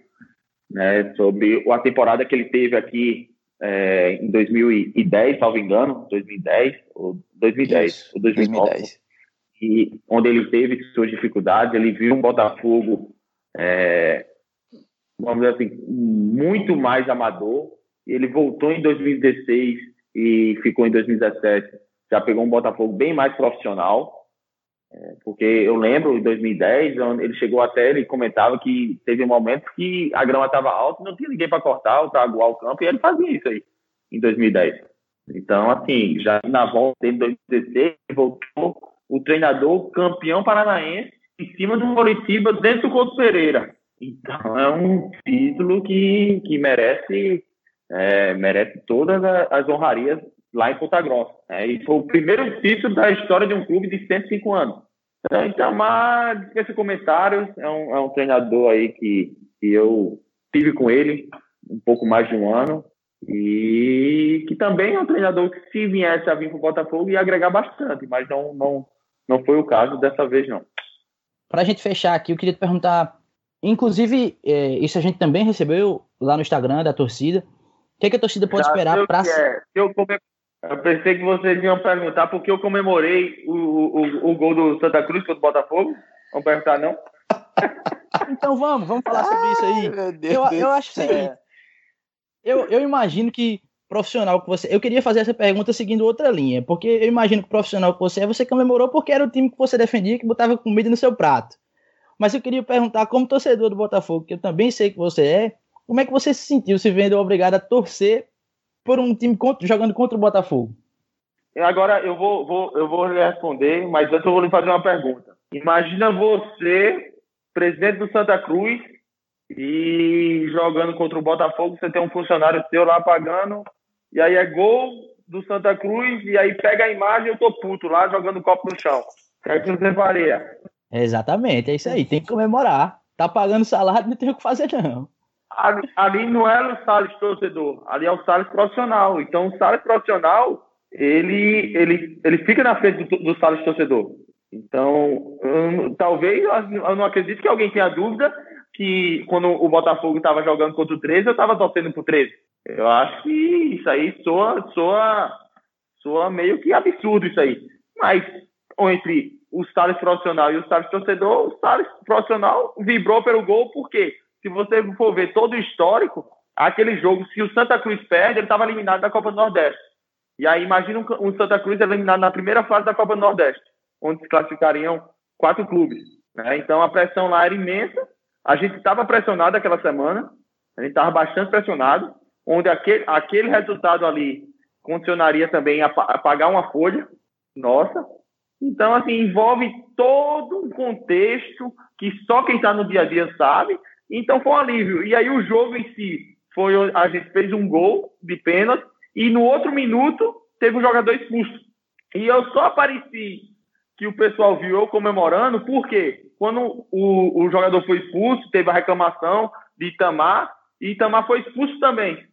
né, sobre a temporada que ele teve aqui é, em 2010, salvo engano, 2010 ou 2010, Isso, ou 2009, 2010. E onde ele teve suas dificuldades, ele viu um Botafogo é, vamos dizer assim, muito mais amador. Ele voltou em 2016 e ficou em 2017. Já pegou um Botafogo bem mais profissional. Porque eu lembro, em 2010, ele chegou até, ele comentava que teve um momento que a grama estava alta não tinha ninguém para cortar ou para aguar o campo, e ele fazia isso aí, em 2010. Então, assim, já na volta dele em 2016, voltou o treinador campeão paranaense em cima do Curitiba dentro do Couto Pereira. Então é um título que, que merece, é, merece todas as honrarias lá em Ponta Grossa. Né? E foi o primeiro título da história de um clube de 105 anos. Então, Itamar, dispensa comentários, é um, é um treinador aí que, que eu tive com ele um pouco mais de um ano e que também é um treinador que se viesse a vir para o Botafogo ia agregar bastante, mas não, não, não foi o caso dessa vez não. Para a gente fechar aqui, eu queria te perguntar Inclusive, é, isso a gente também recebeu lá no Instagram da torcida. O que, é que a torcida pode Já esperar para. É. Eu, come... eu pensei que vocês iam perguntar porque eu comemorei o, o, o gol do Santa Cruz contra o Botafogo. Vamos perguntar, não? então vamos, vamos falar sobre isso aí. eu, eu acho o seguinte. Eu, eu imagino que profissional que você. Eu queria fazer essa pergunta seguindo outra linha, porque eu imagino que o profissional que você é, você comemorou porque era o time que você defendia, que botava comida no seu prato. Mas eu queria perguntar, como torcedor do Botafogo, que eu também sei que você é, como é que você se sentiu se vendo obrigado a torcer por um time contra, jogando contra o Botafogo? Agora eu vou, vou, eu vou lhe responder, mas antes eu vou lhe fazer uma pergunta. Imagina você, presidente do Santa Cruz, e jogando contra o Botafogo, você tem um funcionário seu lá pagando, e aí é gol do Santa Cruz, e aí pega a imagem e eu tô puto lá jogando copo no chão. O que é que você faria? Exatamente, é isso aí, tem que comemorar. Tá pagando salário, não tem o que fazer, não. Ali, ali não é o Salles torcedor, ali é o Salles profissional. Então, o Salles profissional, ele, ele, ele fica na frente do, do Salles torcedor. Então, eu, talvez eu não acredito que alguém tenha dúvida que quando o Botafogo estava jogando contra o 13, eu estava torcendo pro 13. Eu acho que isso aí soa, soa, soa meio que absurdo isso aí. Mas entre o Salles profissional e o Salles torcedor, o Salles profissional vibrou pelo gol, porque se você for ver todo o histórico, aquele jogo, se o Santa Cruz perde, ele estava eliminado da Copa do Nordeste. E aí imagina um, Santa Cruz eliminado na primeira fase da Copa do Nordeste, onde se classificariam quatro clubes. Né? Então a pressão lá era imensa. A gente estava pressionado aquela semana, a gente estava bastante pressionado, onde aquele, aquele resultado ali condicionaria também a, a pagar uma folha nossa. Então, assim, envolve todo um contexto que só quem está no dia a dia sabe. Então, foi um alívio. E aí, o jogo em si, foi a gente fez um gol de pênalti e no outro minuto teve um jogador expulso. E eu só apareci que o pessoal viu eu comemorando, porque quando o, o jogador foi expulso, teve a reclamação de Itamar, e Itamar foi expulso também.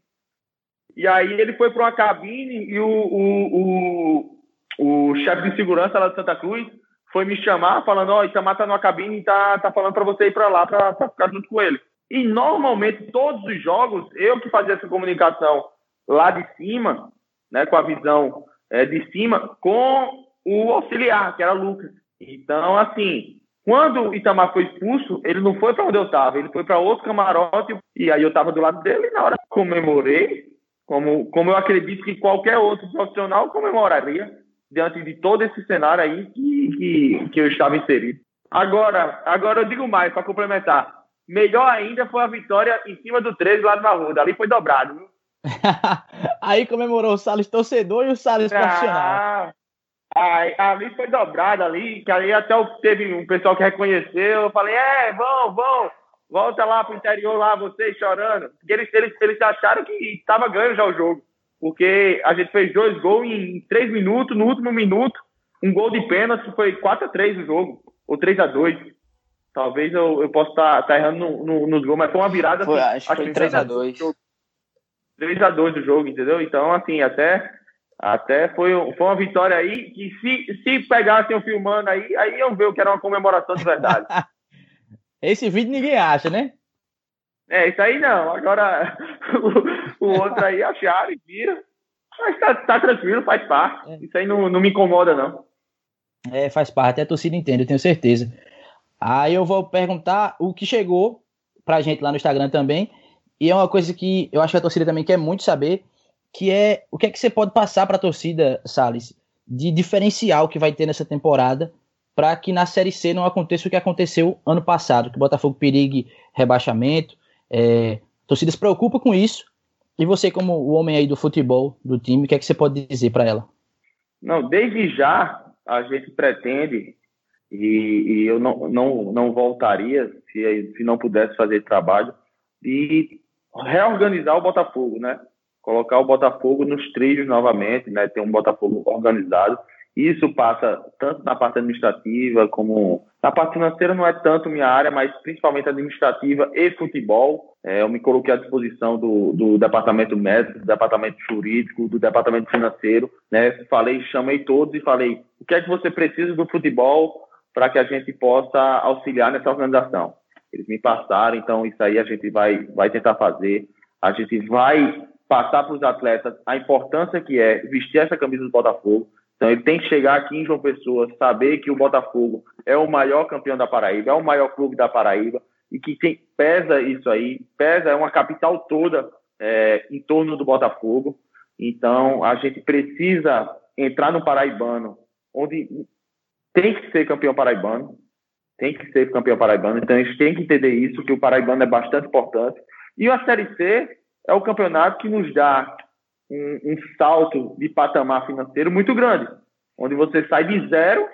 E aí ele foi para uma cabine e o, o, o, o chefe de segurança lá de Santa Cruz foi me chamar falando, ó, oh, Itamar tá numa cabine e tá, tá falando para você ir para lá para ficar junto com ele. E normalmente todos os jogos, eu que fazia essa comunicação lá de cima, né, com a visão é, de cima, com o auxiliar, que era Lucas. Então, assim, quando o Itamar foi expulso, ele não foi para onde eu estava, ele foi para outro camarote, e aí eu estava do lado dele, e na hora comemorei, como, como eu acredito que qualquer outro profissional comemoraria, diante de todo esse cenário aí que, que, que eu estava inserido. Agora, agora eu digo mais, para complementar, melhor ainda foi a vitória em cima do 13 lá do Arruda, ali foi dobrado, viu? Aí comemorou o Salles torcedor e o Salles ah, profissional. Aí, ali foi dobrado ali, que aí até teve um pessoal que reconheceu. Eu falei, é, vão, vão, volta lá pro interior lá, vocês chorando. Porque eles, eles, eles acharam que estava ganho já o jogo. Porque a gente fez dois gols em três minutos, no último minuto, um gol de pênalti, foi 4 a 3 o jogo, ou 3 a 2 Talvez eu, eu possa estar tá, tá errando no, no, nos gols, mas foi uma virada. Foi, assim, acho, acho que foi 3 a 2 3 a 2 do jogo, entendeu? Então, assim, até, até foi, foi uma vitória aí que se, se pegassem o filmando aí, aí iam ver o que era uma comemoração de verdade. Esse vídeo ninguém acha, né? É, isso aí não. Agora, o, outro aí acharam e viram. Mas tá, tá tranquilo, faz parte. É. Isso aí não, não me incomoda, não. É, faz parte, até a torcida entende, eu tenho certeza. Aí eu vou perguntar o que chegou pra gente lá no Instagram também. E é uma coisa que eu acho que a torcida também quer muito saber, que é o que é que você pode passar para a torcida, Salles, de diferencial que vai ter nessa temporada para que na Série C não aconteça o que aconteceu ano passado, que o Botafogo perigue rebaixamento. É, a torcida se preocupa com isso. E você, como o homem aí do futebol do time, o que é que você pode dizer para ela? Não, desde já a gente pretende, e, e eu não, não, não voltaria se, se não pudesse fazer trabalho, de reorganizar o Botafogo, né? Colocar o Botafogo nos trilhos novamente, né? Ter um Botafogo organizado. Isso passa tanto na parte administrativa como na parte financeira não é tanto minha área, mas principalmente administrativa e futebol. É, eu me coloquei à disposição do, do departamento médico, do departamento jurídico, do departamento financeiro, né? Falei, chamei todos e falei: o que é que você precisa do futebol para que a gente possa auxiliar nessa organização? Eles me passaram, então isso aí a gente vai, vai tentar fazer. A gente vai passar para os atletas a importância que é vestir essa camisa do Botafogo. Então ele tem que chegar aqui em João Pessoa, saber que o Botafogo é o maior campeão da Paraíba, é o maior clube da Paraíba e que tem, pesa isso aí, pesa é uma capital toda é, em torno do Botafogo. Então a gente precisa entrar no Paraibano, onde tem que ser campeão paraibano, tem que ser campeão paraibano, então a gente tem que entender isso, que o paraibano é bastante importante. E a Série C é o campeonato que nos dá um, um salto de patamar financeiro muito grande, onde você sai de zero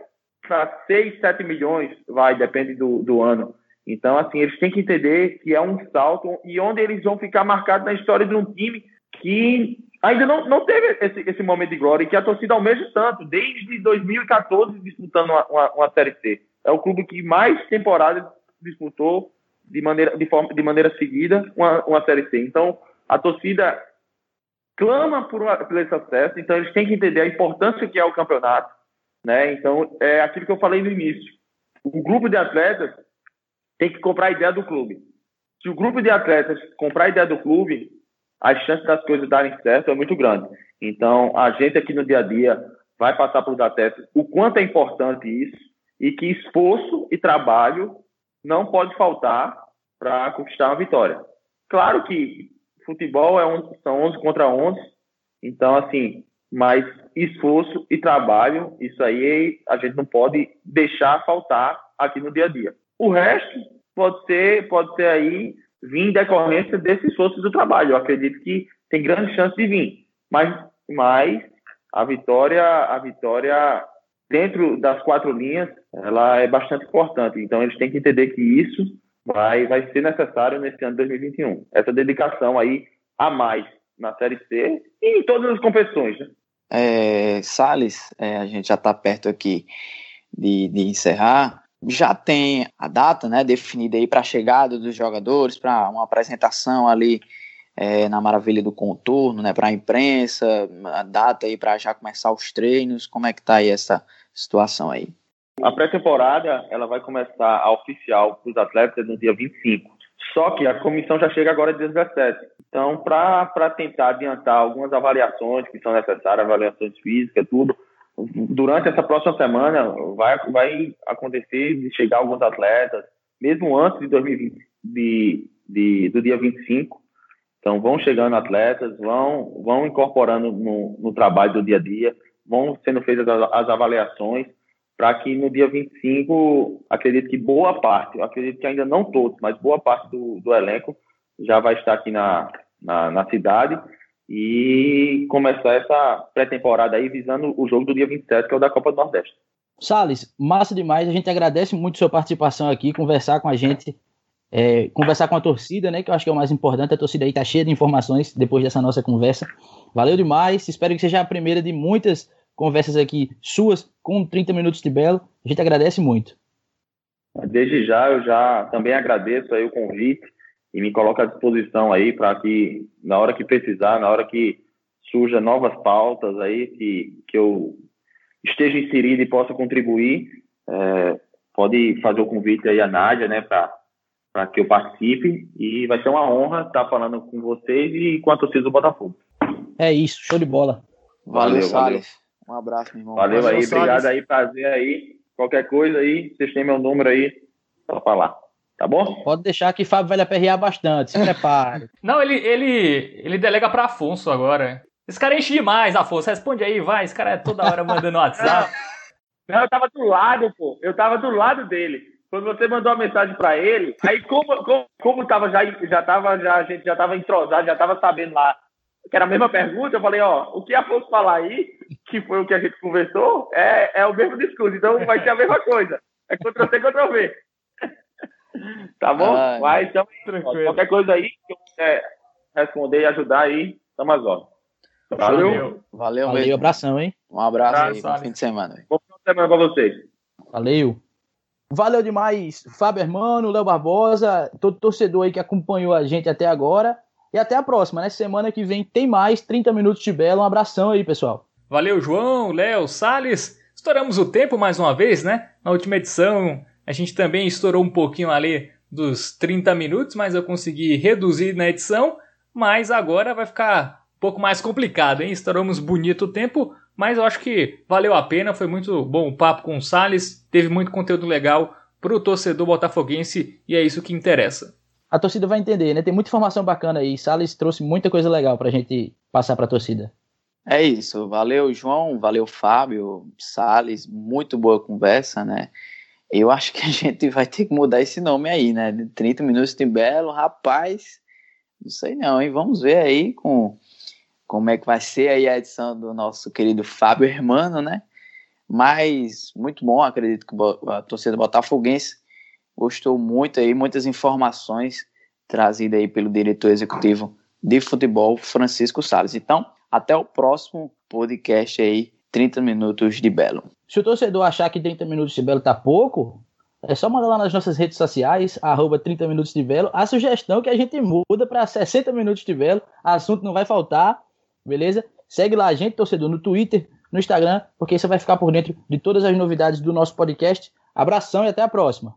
para 6, 7 milhões, vai, depende do, do ano. Então, assim, eles têm que entender que é um salto e onde eles vão ficar marcados na história de um time que ainda não, não teve esse, esse momento de glória e que a torcida almeja tanto, desde 2014 disputando uma, uma, uma Série C é o clube que mais temporadas disputou de maneira, de forma, de maneira seguida uma, uma Série C. Então, a torcida clama por, uma, por esse acesso, então eles têm que entender a importância que é o campeonato. Né? Então, é aquilo que eu falei no início. O grupo de atletas tem que comprar a ideia do clube. se o grupo de atletas comprar a ideia do clube, a chance das coisas darem certo é muito grande. Então, a gente aqui no dia a dia vai passar para os atletas o quanto é importante isso e que esforço e trabalho não pode faltar para conquistar uma vitória. Claro que futebol é um, são 11 contra 11, então, assim, mas esforço e trabalho, isso aí a gente não pode deixar faltar aqui no dia a dia. O resto pode ser, pode ser aí vir em decorrência desse esforço do trabalho. Eu acredito que tem grande chance de vir, mas, mas a vitória, a vitória dentro das quatro linhas, ela é bastante importante. Então eles têm que entender que isso vai, vai ser necessário nesse ano de 2021. Essa dedicação aí a mais na Série C e em todas as competições. Né? É, Salles, é, a gente já está perto aqui de, de encerrar. Já tem a data né, definida aí para a chegada dos jogadores, para uma apresentação ali é, na Maravilha do Contorno, né, para a imprensa, a data aí para já começar os treinos, como é que está aí essa situação aí? A pré-temporada ela vai começar a oficial para os atletas no dia 25. Só que a comissão já chega agora dia 17. Então, para tentar adiantar algumas avaliações que são necessárias, avaliações físicas, tudo, durante essa próxima semana vai, vai acontecer de chegar alguns atletas, mesmo antes de 2020, de, de, do dia 25, então, vão chegando atletas, vão, vão incorporando no, no trabalho do dia a dia, vão sendo feitas as, as avaliações, para que no dia 25, acredito que boa parte, acredito que ainda não todos, mas boa parte do, do elenco já vai estar aqui na, na, na cidade e começar essa pré-temporada aí visando o jogo do dia 27, que é o da Copa do Nordeste. Salles, massa demais. A gente agradece muito sua participação aqui, conversar com a gente é, conversar com a torcida, né? Que eu acho que é o mais importante. A torcida aí tá cheia de informações depois dessa nossa conversa. Valeu demais. Espero que seja a primeira de muitas conversas aqui suas com 30 minutos de belo. A gente agradece muito. Desde já, eu já também agradeço aí o convite e me coloco à disposição aí para que, na hora que precisar, na hora que surja novas pautas aí, que, que eu esteja inserido e possa contribuir, é, pode fazer o convite aí à Nádia, né, para para que eu participe e vai ser uma honra estar falando com vocês e com a torcida do Botafogo. É isso, show de bola. Valeu, valeu Salles. Um abraço, meu irmão. Valeu, valeu aí, obrigado aí, prazer aí. Qualquer coisa aí, vocês têm meu número aí para falar. Tá bom? Pode deixar que Fábio vai lhe aperrear bastante, se prepare. Não, ele, ele, ele delega para Afonso agora. Esse cara enche demais, Afonso. Responde aí, vai. Esse cara é toda hora mandando WhatsApp. Não, eu tava do lado, pô. Eu tava do lado dele. Quando você mandou a mensagem para ele, aí como, como, como tava já, já tava, já, a gente já tava entrosado, já tava sabendo lá que era a mesma pergunta, eu falei, ó, o que a Afonso falar aí, que foi o que a gente conversou, é, é o mesmo discurso, então vai ser a mesma coisa. É Ctrl C, Ctrl V. tá bom? Ah, Mas então, tranquilo. qualquer coisa aí que eu puder responder e ajudar aí, estamos às ordens. Valeu. Valeu, Valeu, Valeu abração, hein? Um abraço, abraço aí, bom fim de semana. Bom fim de semana pra vocês. Valeu. Valeu demais, Fábio Hermano, Léo Barbosa, todo torcedor aí que acompanhou a gente até agora. E até a próxima, né? Semana que vem tem mais 30 minutos de belo. Um abração aí, pessoal. Valeu, João, Léo, Salles. Estouramos o tempo mais uma vez, né? Na última edição a gente também estourou um pouquinho ali dos 30 minutos, mas eu consegui reduzir na edição. Mas agora vai ficar um pouco mais complicado, hein? Estouramos bonito o tempo, mas eu acho que valeu a pena, foi muito bom o papo com o Salles, teve muito conteúdo legal para o torcedor botafoguense e é isso que interessa. A torcida vai entender, né? Tem muita informação bacana aí. Salles trouxe muita coisa legal para a gente passar para a torcida. É isso. Valeu, João. Valeu, Fábio. Salles. Muito boa conversa, né? Eu acho que a gente vai ter que mudar esse nome aí, né? 30 minutos de belo, rapaz. Não sei não, hein? Vamos ver aí com como é que vai ser aí a edição do nosso querido Fábio Hermano, né? Mas muito bom, acredito que a torcida botafoguense gostou muito aí, muitas informações trazidas aí pelo diretor executivo de futebol, Francisco Salles. Então, até o próximo podcast aí, 30 minutos de Belo. Se o torcedor achar que 30 minutos de Belo tá pouco, é só mandar lá nas nossas redes sociais, arroba 30 minutos de Belo, a sugestão que a gente muda para 60 minutos de Belo, assunto não vai faltar beleza? Segue lá a gente, torcedor, no Twitter, no Instagram, porque você vai ficar por dentro de todas as novidades do nosso podcast. Abração e até a próxima.